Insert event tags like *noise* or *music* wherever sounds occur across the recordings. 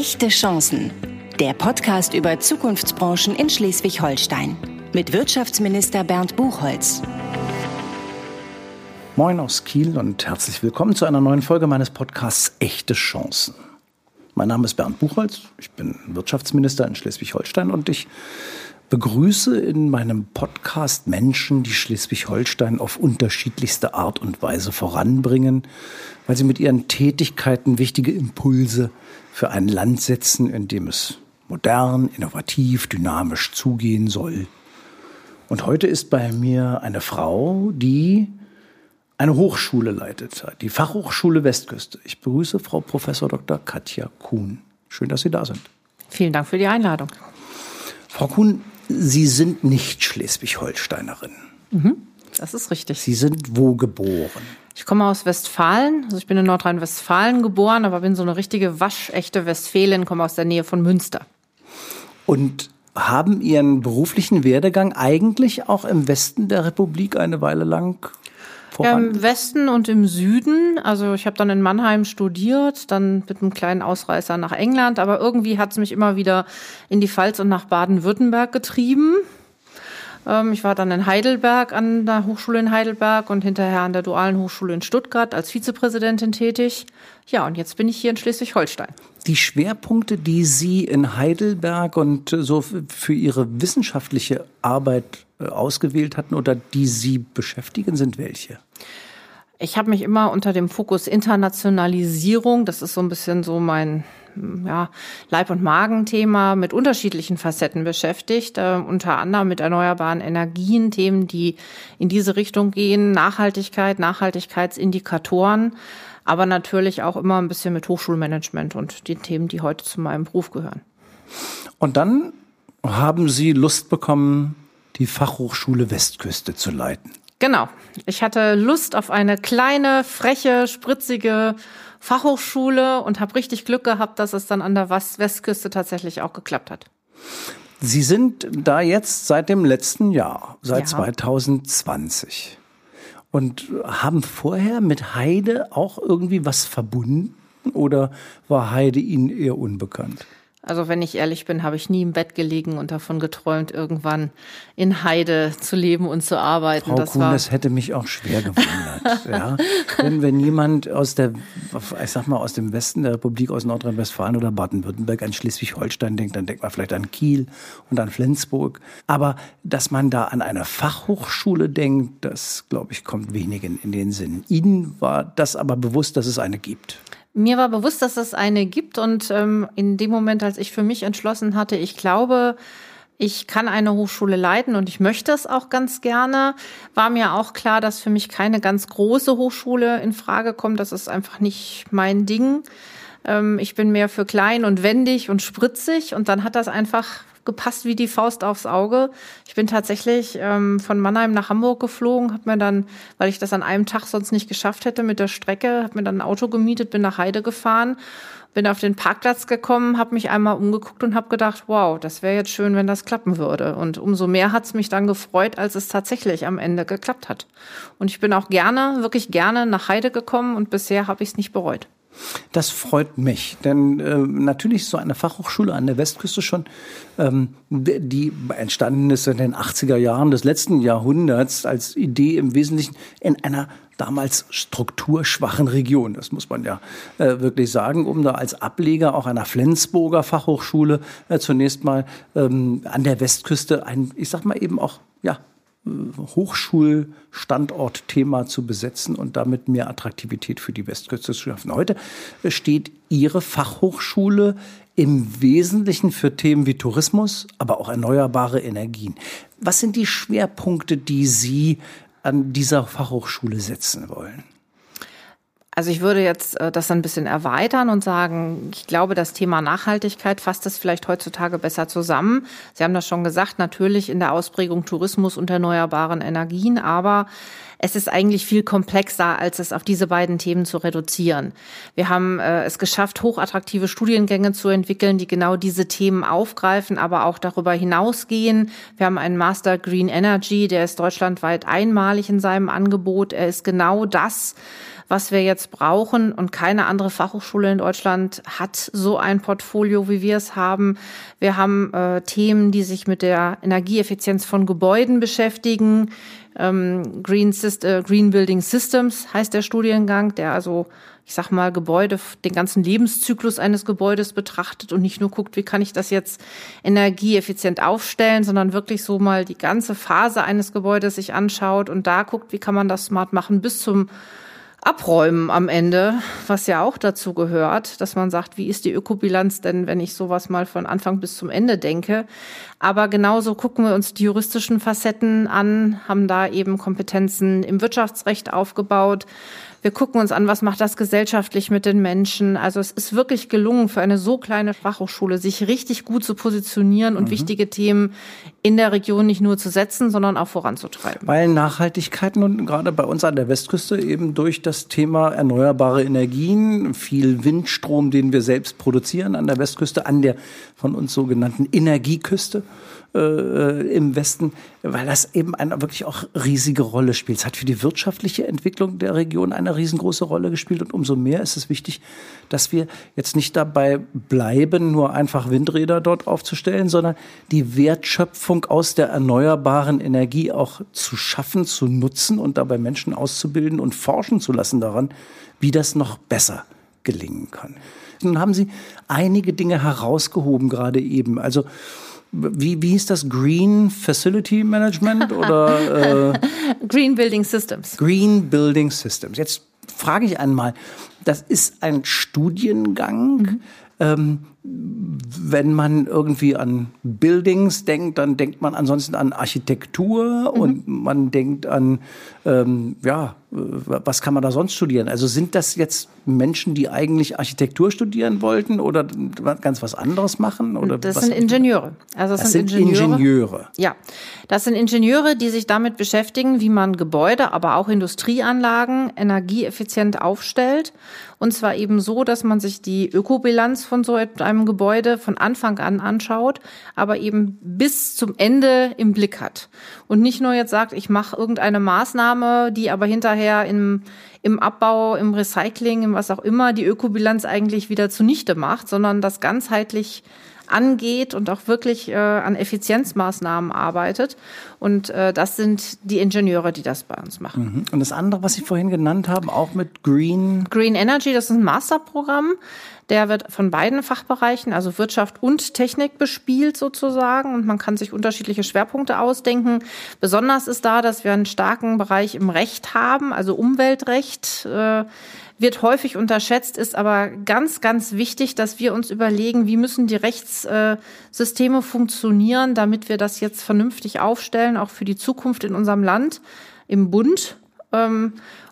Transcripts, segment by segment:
Echte Chancen. Der Podcast über Zukunftsbranchen in Schleswig-Holstein. Mit Wirtschaftsminister Bernd Buchholz. Moin aus Kiel und herzlich willkommen zu einer neuen Folge meines Podcasts Echte Chancen. Mein Name ist Bernd Buchholz, ich bin Wirtschaftsminister in Schleswig-Holstein und ich begrüße in meinem Podcast Menschen, die Schleswig-Holstein auf unterschiedlichste Art und Weise voranbringen, weil sie mit ihren Tätigkeiten wichtige Impulse für ein Land setzen, in dem es modern, innovativ, dynamisch zugehen soll. Und heute ist bei mir eine Frau, die eine Hochschule leitet, die Fachhochschule Westküste. Ich begrüße Frau Professor Dr. Katja Kuhn. Schön, dass Sie da sind. Vielen Dank für die Einladung. Frau Kuhn, Sie sind nicht Schleswig-Holsteinerin. Mhm, das ist richtig. Sie sind wo geboren? Ich komme aus Westfalen. Also ich bin in Nordrhein-Westfalen geboren, aber bin so eine richtige waschechte Westfälin, komme aus der Nähe von Münster. Und haben Ihren beruflichen Werdegang eigentlich auch im Westen der Republik eine Weile lang ja, Im Westen und im Süden. Also ich habe dann in Mannheim studiert, dann mit einem kleinen Ausreißer nach England, aber irgendwie hat es mich immer wieder in die Pfalz und nach Baden-Württemberg getrieben. Ähm, ich war dann in Heidelberg an der Hochschule in Heidelberg und hinterher an der Dualen Hochschule in Stuttgart als Vizepräsidentin tätig. Ja, und jetzt bin ich hier in Schleswig-Holstein. Die Schwerpunkte, die Sie in Heidelberg und so für Ihre wissenschaftliche Arbeit äh, ausgewählt hatten oder die Sie beschäftigen, sind welche? Ich habe mich immer unter dem Fokus Internationalisierung, das ist so ein bisschen so mein ja, Leib- und Magenthema mit unterschiedlichen Facetten beschäftigt, äh, unter anderem mit erneuerbaren Energien, Themen, die in diese Richtung gehen, Nachhaltigkeit, Nachhaltigkeitsindikatoren, aber natürlich auch immer ein bisschen mit Hochschulmanagement und den Themen, die heute zu meinem Beruf gehören. Und dann haben Sie Lust bekommen, die Fachhochschule Westküste zu leiten. Genau. Ich hatte Lust auf eine kleine, freche, spritzige Fachhochschule und habe richtig Glück gehabt, dass es dann an der Westküste tatsächlich auch geklappt hat. Sie sind da jetzt seit dem letzten Jahr, seit ja. 2020. Und haben vorher mit Heide auch irgendwie was verbunden oder war Heide Ihnen eher unbekannt? Also wenn ich ehrlich bin, habe ich nie im Bett gelegen und davon geträumt, irgendwann in Heide zu leben und zu arbeiten. Frau das Kuhn, war das hätte mich auch schwer gewundert. *laughs* ja. Wenn, wenn jemand aus der, ich sag mal, aus dem Westen der Republik, aus Nordrhein-Westfalen oder Baden-Württemberg an Schleswig-Holstein denkt, dann denkt man vielleicht an Kiel und an Flensburg. Aber dass man da an eine Fachhochschule denkt, das, glaube ich, kommt wenigen in den Sinn. Ihnen war das aber bewusst, dass es eine gibt. Mir war bewusst, dass es eine gibt und ähm, in dem Moment, als ich für mich entschlossen hatte, ich glaube, ich kann eine Hochschule leiten und ich möchte es auch ganz gerne, war mir auch klar, dass für mich keine ganz große Hochschule in Frage kommt. Das ist einfach nicht mein Ding. Ähm, ich bin mehr für klein und wendig und spritzig und dann hat das einfach gepasst wie die Faust aufs Auge. Ich bin tatsächlich ähm, von Mannheim nach Hamburg geflogen, habe mir dann, weil ich das an einem Tag sonst nicht geschafft hätte mit der Strecke, habe mir dann ein Auto gemietet, bin nach Heide gefahren, bin auf den Parkplatz gekommen, habe mich einmal umgeguckt und habe gedacht, wow, das wäre jetzt schön, wenn das klappen würde. Und umso mehr hat es mich dann gefreut, als es tatsächlich am Ende geklappt hat. Und ich bin auch gerne, wirklich gerne nach Heide gekommen und bisher habe ich es nicht bereut. Das freut mich, denn äh, natürlich ist so eine Fachhochschule an der Westküste schon, ähm, die entstanden ist in den 80er Jahren des letzten Jahrhunderts als Idee im Wesentlichen in einer damals strukturschwachen Region. Das muss man ja äh, wirklich sagen, um da als Ableger auch einer Flensburger Fachhochschule äh, zunächst mal ähm, an der Westküste ein, ich sag mal eben auch, ja, Hochschulstandortthema zu besetzen und damit mehr Attraktivität für die Westküste zu schaffen. Heute steht Ihre Fachhochschule im Wesentlichen für Themen wie Tourismus, aber auch erneuerbare Energien. Was sind die Schwerpunkte, die Sie an dieser Fachhochschule setzen wollen? Also ich würde jetzt äh, das ein bisschen erweitern und sagen, ich glaube, das Thema Nachhaltigkeit fasst es vielleicht heutzutage besser zusammen. Sie haben das schon gesagt, natürlich in der Ausprägung Tourismus und erneuerbaren Energien, aber es ist eigentlich viel komplexer, als es auf diese beiden Themen zu reduzieren. Wir haben äh, es geschafft, hochattraktive Studiengänge zu entwickeln, die genau diese Themen aufgreifen, aber auch darüber hinausgehen. Wir haben einen Master Green Energy, der ist deutschlandweit einmalig in seinem Angebot. Er ist genau das, was wir jetzt brauchen. Und keine andere Fachhochschule in Deutschland hat so ein Portfolio, wie wir es haben. Wir haben äh, Themen, die sich mit der Energieeffizienz von Gebäuden beschäftigen. Ähm, Green, äh, Green Building Systems heißt der Studiengang, der also ich sag mal, Gebäude, den ganzen Lebenszyklus eines Gebäudes betrachtet und nicht nur guckt, wie kann ich das jetzt energieeffizient aufstellen, sondern wirklich so mal die ganze Phase eines Gebäudes sich anschaut und da guckt, wie kann man das smart machen bis zum Abräumen am Ende, was ja auch dazu gehört, dass man sagt, wie ist die Ökobilanz denn, wenn ich sowas mal von Anfang bis zum Ende denke. Aber genauso gucken wir uns die juristischen Facetten an, haben da eben Kompetenzen im Wirtschaftsrecht aufgebaut, wir gucken uns an, was macht das gesellschaftlich mit den Menschen. Also es ist wirklich gelungen, für eine so kleine Fachhochschule sich richtig gut zu positionieren und mhm. wichtige Themen in der Region nicht nur zu setzen, sondern auch voranzutreiben. Weil Nachhaltigkeit nun gerade bei uns an der Westküste eben durch das Thema erneuerbare Energien, viel Windstrom, den wir selbst produzieren an der Westküste, an der von uns sogenannten Energieküste, äh, im Westen, weil das eben eine wirklich auch riesige Rolle spielt. Es hat für die wirtschaftliche Entwicklung der Region eine riesengroße Rolle gespielt und umso mehr ist es wichtig, dass wir jetzt nicht dabei bleiben, nur einfach Windräder dort aufzustellen, sondern die Wertschöpfung aus der erneuerbaren Energie auch zu schaffen, zu nutzen und dabei Menschen auszubilden und forschen zu lassen daran, wie das noch besser gelingen kann. Nun haben Sie einige Dinge herausgehoben gerade eben. Also wie, wie hieß das? Green Facility Management oder? Äh, *laughs* Green Building Systems. Green Building Systems. Jetzt frage ich einmal, das ist ein Studiengang. Mhm. Ähm, wenn man irgendwie an Buildings denkt, dann denkt man ansonsten an Architektur mhm. und man denkt an, ähm, ja, was kann man da sonst studieren? Also sind das jetzt Menschen, die eigentlich Architektur studieren wollten oder ganz was anderes machen? Oder das sind Ingenieure. Also das, das sind, sind Ingenieure. Ingenieure. Ja, das sind Ingenieure, die sich damit beschäftigen, wie man Gebäude, aber auch Industrieanlagen energieeffizient aufstellt. Und zwar eben so, dass man sich die Ökobilanz von so einem Gebäude von Anfang an anschaut, aber eben bis zum Ende im Blick hat. Und nicht nur jetzt sagt, ich mache irgendeine Maßnahme, die aber hinterher im, im Abbau, im Recycling, im was auch immer, die Ökobilanz eigentlich wieder zunichte macht, sondern das ganzheitlich angeht und auch wirklich äh, an Effizienzmaßnahmen arbeitet. Und äh, das sind die Ingenieure, die das bei uns machen. Mhm. Und das andere, was Sie vorhin genannt haben, auch mit Green? Green Energy, das ist ein Masterprogramm. Der wird von beiden Fachbereichen, also Wirtschaft und Technik, bespielt sozusagen. Und man kann sich unterschiedliche Schwerpunkte ausdenken. Besonders ist da, dass wir einen starken Bereich im Recht haben, also Umweltrecht. Äh, wird häufig unterschätzt, ist aber ganz, ganz wichtig, dass wir uns überlegen, wie müssen die Rechtssysteme funktionieren, damit wir das jetzt vernünftig aufstellen, auch für die Zukunft in unserem Land, im Bund.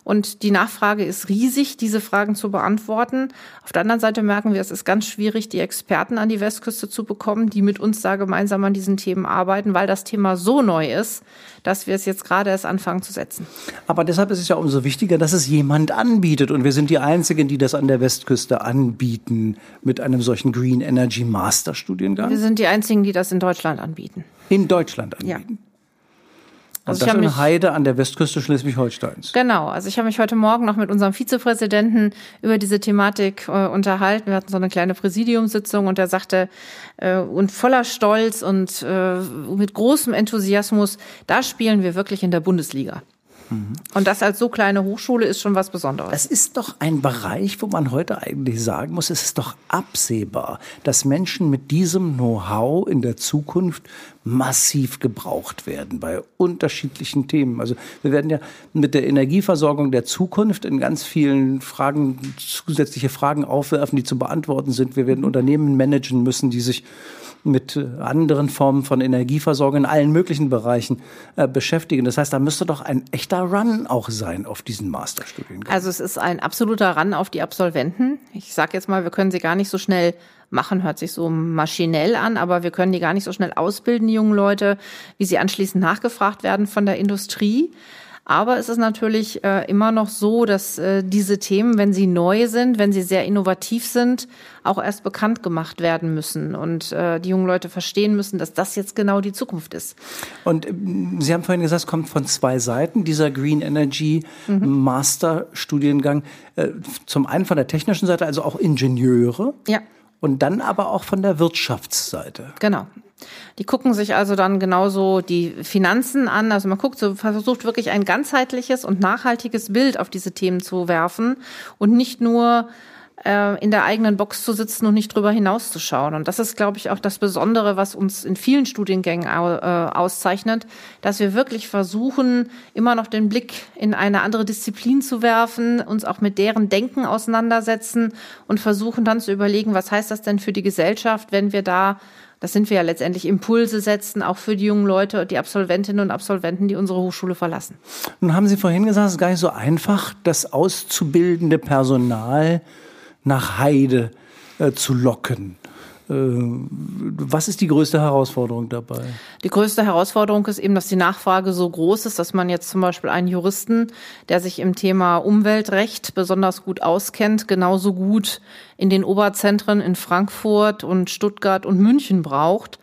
Und die Nachfrage ist riesig, diese Fragen zu beantworten. Auf der anderen Seite merken wir, es ist ganz schwierig, die Experten an die Westküste zu bekommen, die mit uns da gemeinsam an diesen Themen arbeiten, weil das Thema so neu ist, dass wir es jetzt gerade erst anfangen zu setzen. Aber deshalb ist es ja umso wichtiger, dass es jemand anbietet. Und wir sind die Einzigen, die das an der Westküste anbieten mit einem solchen Green Energy Master Studiengang. Wir sind die Einzigen, die das in Deutschland anbieten. In Deutschland anbieten. Ja. Also und das in Heide an der Westküste Schleswig-Holsteins. Genau. Also ich habe mich heute Morgen noch mit unserem Vizepräsidenten über diese Thematik äh, unterhalten. Wir hatten so eine kleine Präsidiumssitzung und er sagte, äh, und voller Stolz und äh, mit großem Enthusiasmus, da spielen wir wirklich in der Bundesliga. Und das als so kleine Hochschule ist schon was Besonderes. Es ist doch ein Bereich, wo man heute eigentlich sagen muss, es ist doch absehbar, dass Menschen mit diesem Know-how in der Zukunft massiv gebraucht werden bei unterschiedlichen Themen. Also wir werden ja mit der Energieversorgung der Zukunft in ganz vielen Fragen zusätzliche Fragen aufwerfen, die zu beantworten sind. Wir werden Unternehmen managen müssen, die sich mit anderen Formen von Energieversorgung in allen möglichen Bereichen äh, beschäftigen. Das heißt, da müsste doch ein echter Run auch sein auf diesen Masterstudiengang. Also es ist ein absoluter Run auf die Absolventen. Ich sage jetzt mal, wir können sie gar nicht so schnell machen, hört sich so maschinell an, aber wir können die gar nicht so schnell ausbilden, die jungen Leute, wie sie anschließend nachgefragt werden von der Industrie. Aber es ist natürlich äh, immer noch so, dass äh, diese Themen, wenn sie neu sind, wenn sie sehr innovativ sind, auch erst bekannt gemacht werden müssen und äh, die jungen Leute verstehen müssen, dass das jetzt genau die Zukunft ist. Und äh, Sie haben vorhin gesagt, es kommt von zwei Seiten, dieser Green Energy mhm. Master Studiengang. Äh, zum einen von der technischen Seite, also auch Ingenieure. Ja. Und dann aber auch von der Wirtschaftsseite. Genau. Die gucken sich also dann genauso die Finanzen an. Also man guckt, so versucht wirklich ein ganzheitliches und nachhaltiges Bild auf diese Themen zu werfen und nicht nur äh, in der eigenen Box zu sitzen und nicht drüber hinauszuschauen. Und das ist, glaube ich, auch das Besondere, was uns in vielen Studiengängen äh, auszeichnet, dass wir wirklich versuchen, immer noch den Blick in eine andere Disziplin zu werfen, uns auch mit deren Denken auseinandersetzen und versuchen dann zu überlegen, was heißt das denn für die Gesellschaft, wenn wir da das sind wir ja letztendlich Impulse setzen, auch für die jungen Leute, die Absolventinnen und Absolventen, die unsere Hochschule verlassen. Nun haben Sie vorhin gesagt, es ist gar nicht so einfach, das auszubildende Personal nach Heide äh, zu locken. Äh, was ist die größte Herausforderung dabei? Die größte Herausforderung ist eben, dass die Nachfrage so groß ist, dass man jetzt zum Beispiel einen Juristen, der sich im Thema Umweltrecht besonders gut auskennt, genauso gut in den Oberzentren in Frankfurt und Stuttgart und München braucht.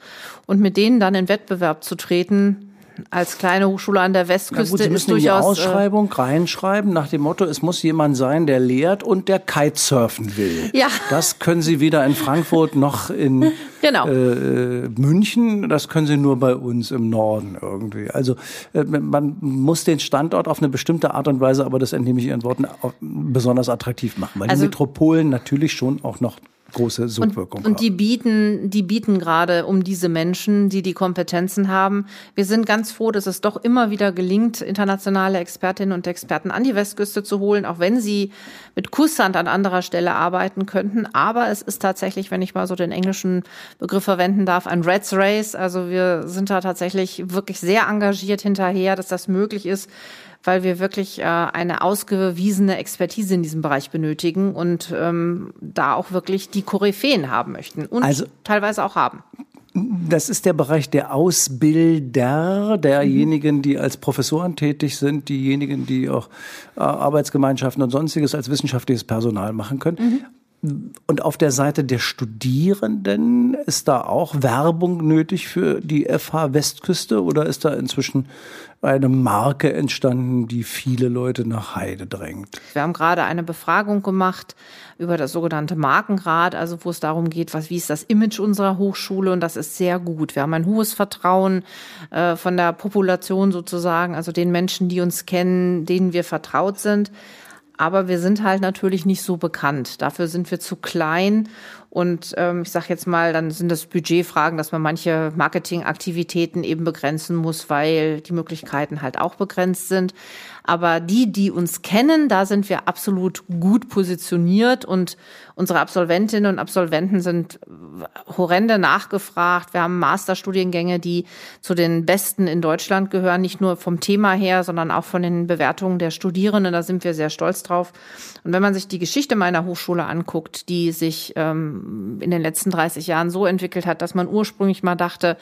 Und mit denen dann in Wettbewerb zu treten, als kleine Hochschule an der Westküste gut, Sie müssen ist durchaus die Ausschreibung äh, reinschreiben nach dem Motto, es muss jemand sein, der lehrt und der Kitesurfen will. Ja. Das können Sie weder in Frankfurt noch in *laughs* genau. äh, München. Das können Sie nur bei uns im Norden irgendwie. Also äh, man muss den Standort auf eine bestimmte Art und Weise, aber das entnehme ich Ihren Worten, besonders attraktiv machen, weil also, die Metropolen natürlich schon auch noch große Sogwirkung und, und die bieten, die bieten gerade um diese Menschen, die die Kompetenzen haben. Wir sind ganz froh, dass es doch immer wieder gelingt, internationale Expertinnen und Experten an die Westküste zu holen, auch wenn sie mit Kusshand an anderer Stelle arbeiten könnten. Aber es ist tatsächlich, wenn ich mal so den englischen Begriff verwenden darf, ein Reds Race. Also wir sind da tatsächlich wirklich sehr engagiert hinterher, dass das möglich ist weil wir wirklich äh, eine ausgewiesene Expertise in diesem Bereich benötigen und ähm, da auch wirklich die Koryphäen haben möchten und also, teilweise auch haben. Das ist der Bereich der Ausbilder, derjenigen, die als Professoren tätig sind, diejenigen, die auch äh, Arbeitsgemeinschaften und sonstiges als wissenschaftliches Personal machen können. Mhm. Und auf der Seite der Studierenden ist da auch Werbung nötig für die FH Westküste oder ist da inzwischen eine Marke entstanden, die viele Leute nach Heide drängt? Wir haben gerade eine Befragung gemacht über das sogenannte Markenrad, also wo es darum geht, was, wie ist das Image unserer Hochschule und das ist sehr gut. Wir haben ein hohes Vertrauen äh, von der Population sozusagen, also den Menschen, die uns kennen, denen wir vertraut sind. Aber wir sind halt natürlich nicht so bekannt. Dafür sind wir zu klein. Und ähm, ich sage jetzt mal, dann sind das Budgetfragen, dass man manche Marketingaktivitäten eben begrenzen muss, weil die Möglichkeiten halt auch begrenzt sind. Aber die, die uns kennen, da sind wir absolut gut positioniert und unsere Absolventinnen und Absolventen sind horrende nachgefragt. Wir haben Masterstudiengänge, die zu den besten in Deutschland gehören, nicht nur vom Thema her, sondern auch von den Bewertungen der Studierenden. Da sind wir sehr stolz drauf. Und wenn man sich die Geschichte meiner Hochschule anguckt, die sich ähm, in den letzten 30 Jahren so entwickelt hat, dass man ursprünglich mal dachte,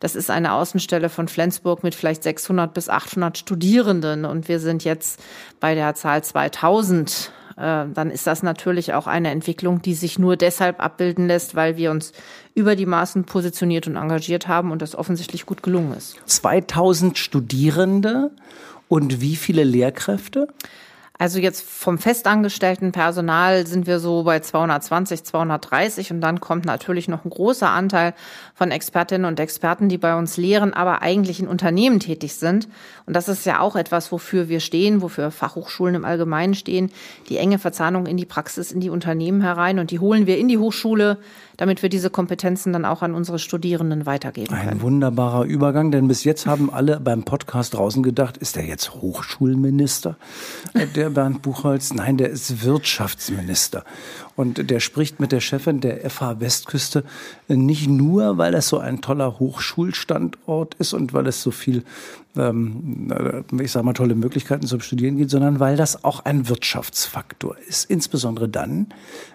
das ist eine Außenstelle von Flensburg mit vielleicht 600 bis 800 Studierenden und wir sind jetzt bei der Zahl 2000 äh, dann ist das natürlich auch eine Entwicklung, die sich nur deshalb abbilden lässt, weil wir uns über die Maßen positioniert und engagiert haben und das offensichtlich gut gelungen ist. 2000 Studierende und wie viele Lehrkräfte? Also jetzt vom festangestellten Personal sind wir so bei 220, 230 und dann kommt natürlich noch ein großer Anteil von Expertinnen und Experten, die bei uns lehren, aber eigentlich in Unternehmen tätig sind. Und das ist ja auch etwas, wofür wir stehen, wofür Fachhochschulen im Allgemeinen stehen, die enge Verzahnung in die Praxis, in die Unternehmen herein und die holen wir in die Hochschule damit wir diese Kompetenzen dann auch an unsere Studierenden weitergeben können. Ein wunderbarer Übergang, denn bis jetzt haben alle beim Podcast draußen gedacht, ist der jetzt Hochschulminister, äh, der Bernd Buchholz? Nein, der ist Wirtschaftsminister. Und der spricht mit der Chefin der FH Westküste nicht nur, weil es so ein toller Hochschulstandort ist und weil es so viel, ähm, ich sage mal, tolle Möglichkeiten zum Studieren gibt, sondern weil das auch ein Wirtschaftsfaktor ist. Insbesondere dann,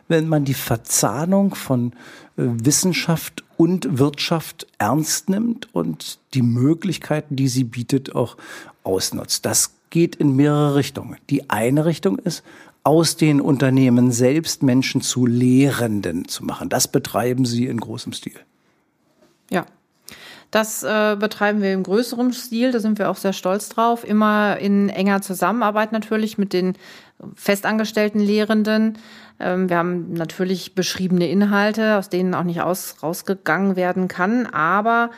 wenn man die Verzahnung von äh, Wissenschaft und Wirtschaft ernst nimmt und die Möglichkeiten, die sie bietet, auch ausnutzt. Das geht in mehrere Richtungen. Die eine Richtung ist, aus den Unternehmen selbst Menschen zu Lehrenden zu machen. Das betreiben Sie in großem Stil. Ja. Das äh, betreiben wir im größeren Stil, da sind wir auch sehr stolz drauf. Immer in enger Zusammenarbeit natürlich mit den festangestellten Lehrenden. Ähm, wir haben natürlich beschriebene Inhalte, aus denen auch nicht aus, rausgegangen werden kann, aber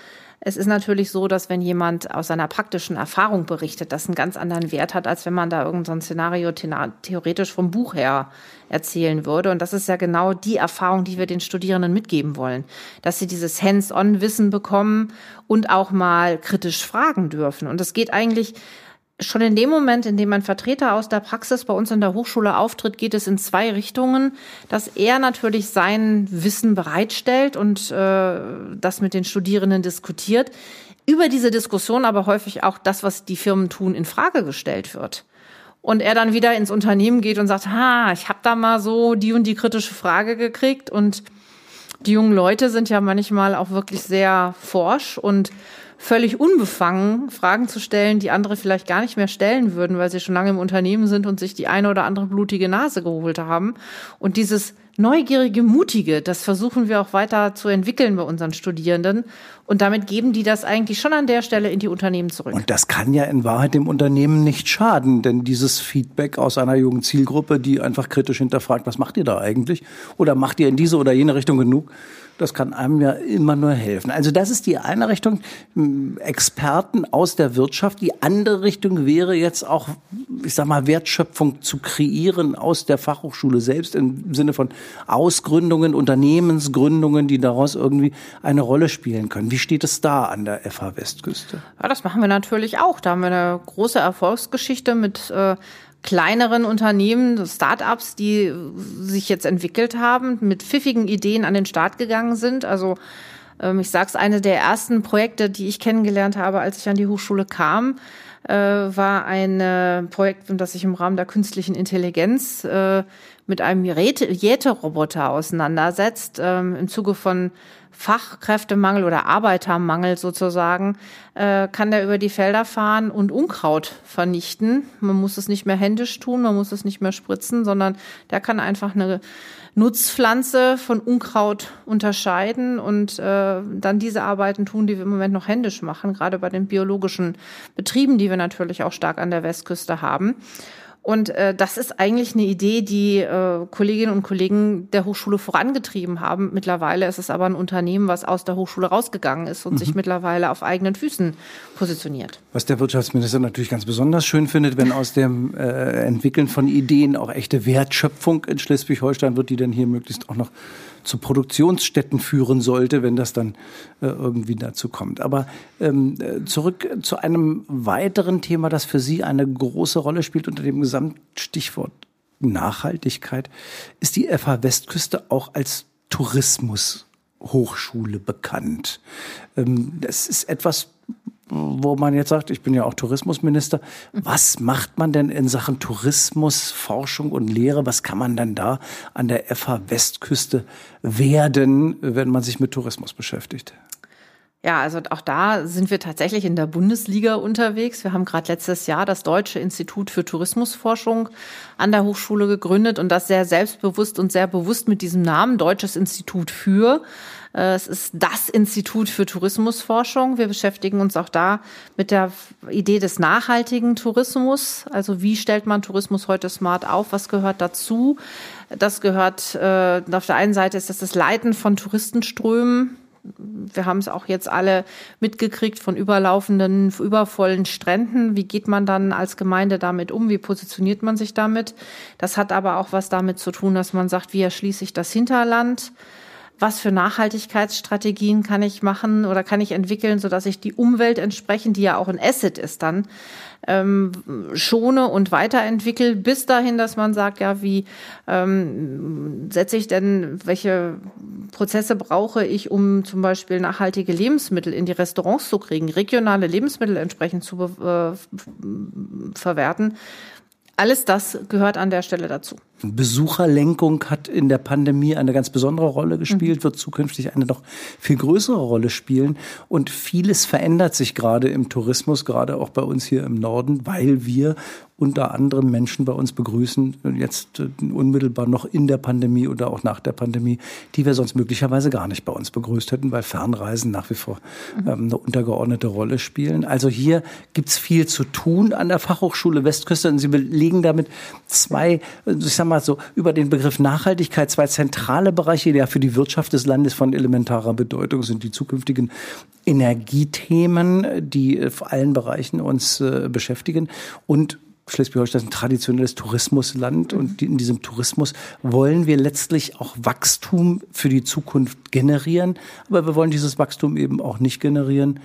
es ist natürlich so, dass wenn jemand aus seiner praktischen Erfahrung berichtet, das einen ganz anderen Wert hat, als wenn man da irgendein Szenario theoretisch vom Buch her erzählen würde. Und das ist ja genau die Erfahrung, die wir den Studierenden mitgeben wollen, dass sie dieses Hands-on-Wissen bekommen und auch mal kritisch fragen dürfen. Und es geht eigentlich schon in dem Moment, in dem ein Vertreter aus der Praxis bei uns in der Hochschule auftritt, geht es in zwei Richtungen, dass er natürlich sein Wissen bereitstellt und äh, das mit den Studierenden diskutiert. Über diese Diskussion aber häufig auch das, was die Firmen tun, in Frage gestellt wird. Und er dann wieder ins Unternehmen geht und sagt, ha, ich habe da mal so die und die kritische Frage gekriegt und die jungen Leute sind ja manchmal auch wirklich sehr forsch und völlig unbefangen Fragen zu stellen, die andere vielleicht gar nicht mehr stellen würden, weil sie schon lange im Unternehmen sind und sich die eine oder andere blutige Nase geholt haben. Und dieses neugierige, mutige, das versuchen wir auch weiter zu entwickeln bei unseren Studierenden. Und damit geben die das eigentlich schon an der Stelle in die Unternehmen zurück. Und das kann ja in Wahrheit dem Unternehmen nicht schaden, denn dieses Feedback aus einer jungen Zielgruppe, die einfach kritisch hinterfragt, was macht ihr da eigentlich? Oder macht ihr in diese oder jene Richtung genug? Das kann einem ja immer nur helfen. Also das ist die eine Richtung, Experten aus der Wirtschaft. Die andere Richtung wäre jetzt auch, ich sag mal, Wertschöpfung zu kreieren aus der Fachhochschule selbst im Sinne von Ausgründungen, Unternehmensgründungen, die daraus irgendwie eine Rolle spielen können. Wie steht es da an der FH Westküste? Ja, das machen wir natürlich auch. Da haben wir eine große Erfolgsgeschichte mit äh, kleineren Unternehmen, Start-ups, die sich jetzt entwickelt haben, mit pfiffigen Ideen an den Start gegangen sind. Also ähm, ich sage es, eine der ersten Projekte, die ich kennengelernt habe, als ich an die Hochschule kam, äh, war ein äh, Projekt, das sich im Rahmen der künstlichen Intelligenz äh, mit einem Jäteroboter auseinandersetzt, ähm, im Zuge von Fachkräftemangel oder Arbeitermangel sozusagen, äh, kann der über die Felder fahren und Unkraut vernichten. Man muss es nicht mehr händisch tun, man muss es nicht mehr spritzen, sondern der kann einfach eine Nutzpflanze von Unkraut unterscheiden und äh, dann diese Arbeiten tun, die wir im Moment noch händisch machen, gerade bei den biologischen Betrieben, die wir natürlich auch stark an der Westküste haben. Und äh, das ist eigentlich eine Idee, die äh, Kolleginnen und Kollegen der Hochschule vorangetrieben haben. Mittlerweile ist es aber ein Unternehmen, was aus der Hochschule rausgegangen ist und mhm. sich mittlerweile auf eigenen Füßen positioniert. Was der Wirtschaftsminister natürlich ganz besonders schön findet, wenn aus dem äh, Entwickeln von Ideen auch echte Wertschöpfung in Schleswig-Holstein wird, die dann hier möglichst auch noch zu Produktionsstätten führen sollte, wenn das dann äh, irgendwie dazu kommt. Aber ähm, zurück zu einem weiteren Thema, das für Sie eine große Rolle spielt unter dem Gesamtstichwort Nachhaltigkeit, ist die FH Westküste auch als Tourismushochschule bekannt. Ähm, das ist etwas, wo man jetzt sagt, ich bin ja auch Tourismusminister, was macht man denn in Sachen Tourismus, Forschung und Lehre? Was kann man denn da an der FH Westküste werden, wenn man sich mit Tourismus beschäftigt? Ja, also auch da sind wir tatsächlich in der Bundesliga unterwegs. Wir haben gerade letztes Jahr das Deutsche Institut für Tourismusforschung an der Hochschule gegründet und das sehr selbstbewusst und sehr bewusst mit diesem Namen Deutsches Institut für. Äh, es ist das Institut für Tourismusforschung. Wir beschäftigen uns auch da mit der Idee des nachhaltigen Tourismus. Also wie stellt man Tourismus heute smart auf? Was gehört dazu? Das gehört, äh, auf der einen Seite ist das das Leiten von Touristenströmen wir haben es auch jetzt alle mitgekriegt von überlaufenden, übervollen Stränden. Wie geht man dann als Gemeinde damit um? Wie positioniert man sich damit? Das hat aber auch was damit zu tun, dass man sagt, wie erschließe ich das Hinterland? was für Nachhaltigkeitsstrategien kann ich machen oder kann ich entwickeln, so dass ich die Umwelt entsprechend, die ja auch ein Asset ist, dann ähm, schone und weiterentwickle, bis dahin, dass man sagt, ja, wie ähm, setze ich denn, welche Prozesse brauche ich, um zum Beispiel nachhaltige Lebensmittel in die Restaurants zu kriegen, regionale Lebensmittel entsprechend zu äh, verwerten. Alles das gehört an der Stelle dazu. Besucherlenkung hat in der Pandemie eine ganz besondere Rolle gespielt, mhm. wird zukünftig eine noch viel größere Rolle spielen. Und vieles verändert sich gerade im Tourismus, gerade auch bei uns hier im Norden, weil wir unter anderem Menschen bei uns begrüßen, jetzt äh, unmittelbar noch in der Pandemie oder auch nach der Pandemie, die wir sonst möglicherweise gar nicht bei uns begrüßt hätten, weil Fernreisen nach wie vor mhm. ähm, eine untergeordnete Rolle spielen. Also hier gibt's viel zu tun an der Fachhochschule Westküste und Sie belegen damit zwei, ich sag mal so, über den Begriff Nachhaltigkeit. Zwei zentrale Bereiche, die ja für die Wirtschaft des Landes von elementarer Bedeutung sind, die zukünftigen Energiethemen, die äh, vor allen Bereichen uns äh, beschäftigen. Und Schleswig-Holstein ist ein traditionelles Tourismusland. Und in diesem Tourismus wollen wir letztlich auch Wachstum für die Zukunft generieren. Aber wir wollen dieses Wachstum eben auch nicht generieren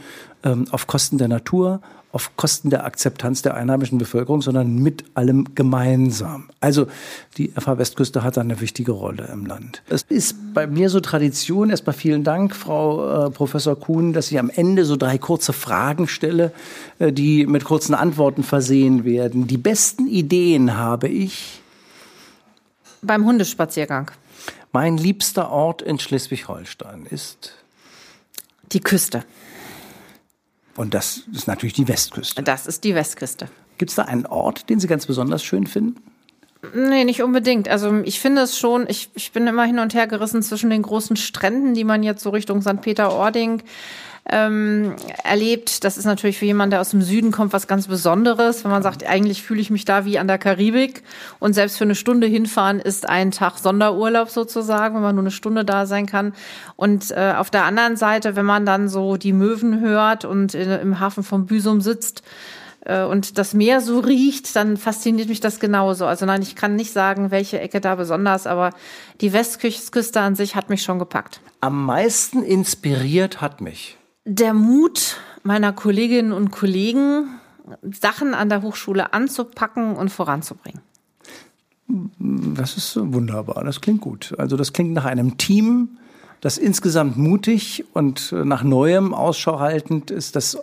ähm, auf Kosten der Natur, auf Kosten der Akzeptanz der einheimischen Bevölkerung, sondern mit allem gemeinsam. Also die FH Westküste hat eine wichtige Rolle im Land. Es ist bei mir so Tradition. Erstmal vielen Dank, Frau äh, Professor Kuhn, dass ich am Ende so drei kurze Fragen stelle, äh, die mit kurzen Antworten versehen werden. Die besten Ideen habe ich beim Hundespaziergang. Mein liebster Ort in Schleswig-Holstein ist die Küste. Und das ist natürlich die Westküste. Das ist die Westküste. Gibt es da einen Ort, den Sie ganz besonders schön finden? Nee, nicht unbedingt. Also ich finde es schon, ich, ich bin immer hin und her gerissen zwischen den großen Stränden, die man jetzt so Richtung St. Peter-Ording ähm, erlebt. Das ist natürlich für jemanden, der aus dem Süden kommt, was ganz Besonderes, wenn man sagt, eigentlich fühle ich mich da wie an der Karibik. Und selbst für eine Stunde hinfahren ist ein Tag Sonderurlaub sozusagen, wenn man nur eine Stunde da sein kann. Und äh, auf der anderen Seite, wenn man dann so die Möwen hört und in, im Hafen von Büsum sitzt, äh, und das Meer so riecht, dann fasziniert mich das genauso. Also nein, ich kann nicht sagen, welche Ecke da besonders, aber die Westküste an sich hat mich schon gepackt. Am meisten inspiriert hat mich der Mut meiner Kolleginnen und Kollegen, Sachen an der Hochschule anzupacken und voranzubringen. Das ist wunderbar, das klingt gut. Also das klingt nach einem Team, das insgesamt mutig und nach Neuem Ausschau haltend ist. Das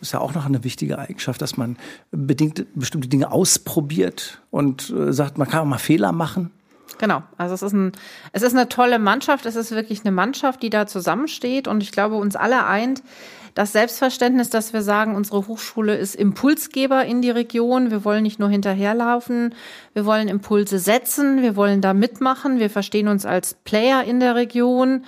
ist ja auch noch eine wichtige Eigenschaft, dass man bedingt, bestimmte Dinge ausprobiert und äh, sagt, man kann auch mal Fehler machen. Genau. Also es ist ein, es ist eine tolle Mannschaft. Es ist wirklich eine Mannschaft, die da zusammensteht. Und ich glaube, uns alle eint das Selbstverständnis, dass wir sagen, unsere Hochschule ist Impulsgeber in die Region. Wir wollen nicht nur hinterherlaufen. Wir wollen Impulse setzen. Wir wollen da mitmachen. Wir verstehen uns als Player in der Region.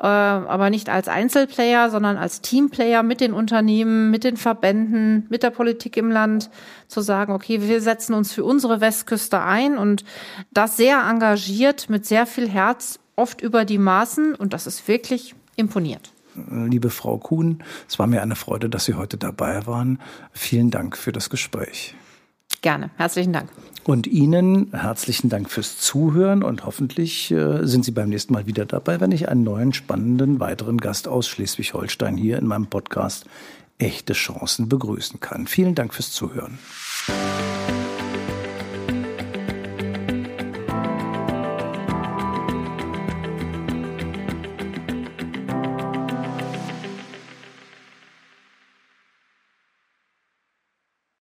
Äh, aber nicht als Einzelplayer, sondern als Teamplayer mit den Unternehmen, mit den Verbänden, mit der Politik im Land, zu sagen, okay, wir setzen uns für unsere Westküste ein und das sehr engagiert, mit sehr viel Herz, oft über die Maßen und das ist wirklich imponiert. Liebe Frau Kuhn, es war mir eine Freude, dass Sie heute dabei waren. Vielen Dank für das Gespräch. Gerne, herzlichen Dank. Und Ihnen herzlichen Dank fürs Zuhören und hoffentlich äh, sind Sie beim nächsten Mal wieder dabei, wenn ich einen neuen spannenden weiteren Gast aus Schleswig-Holstein hier in meinem Podcast Echte Chancen begrüßen kann. Vielen Dank fürs Zuhören.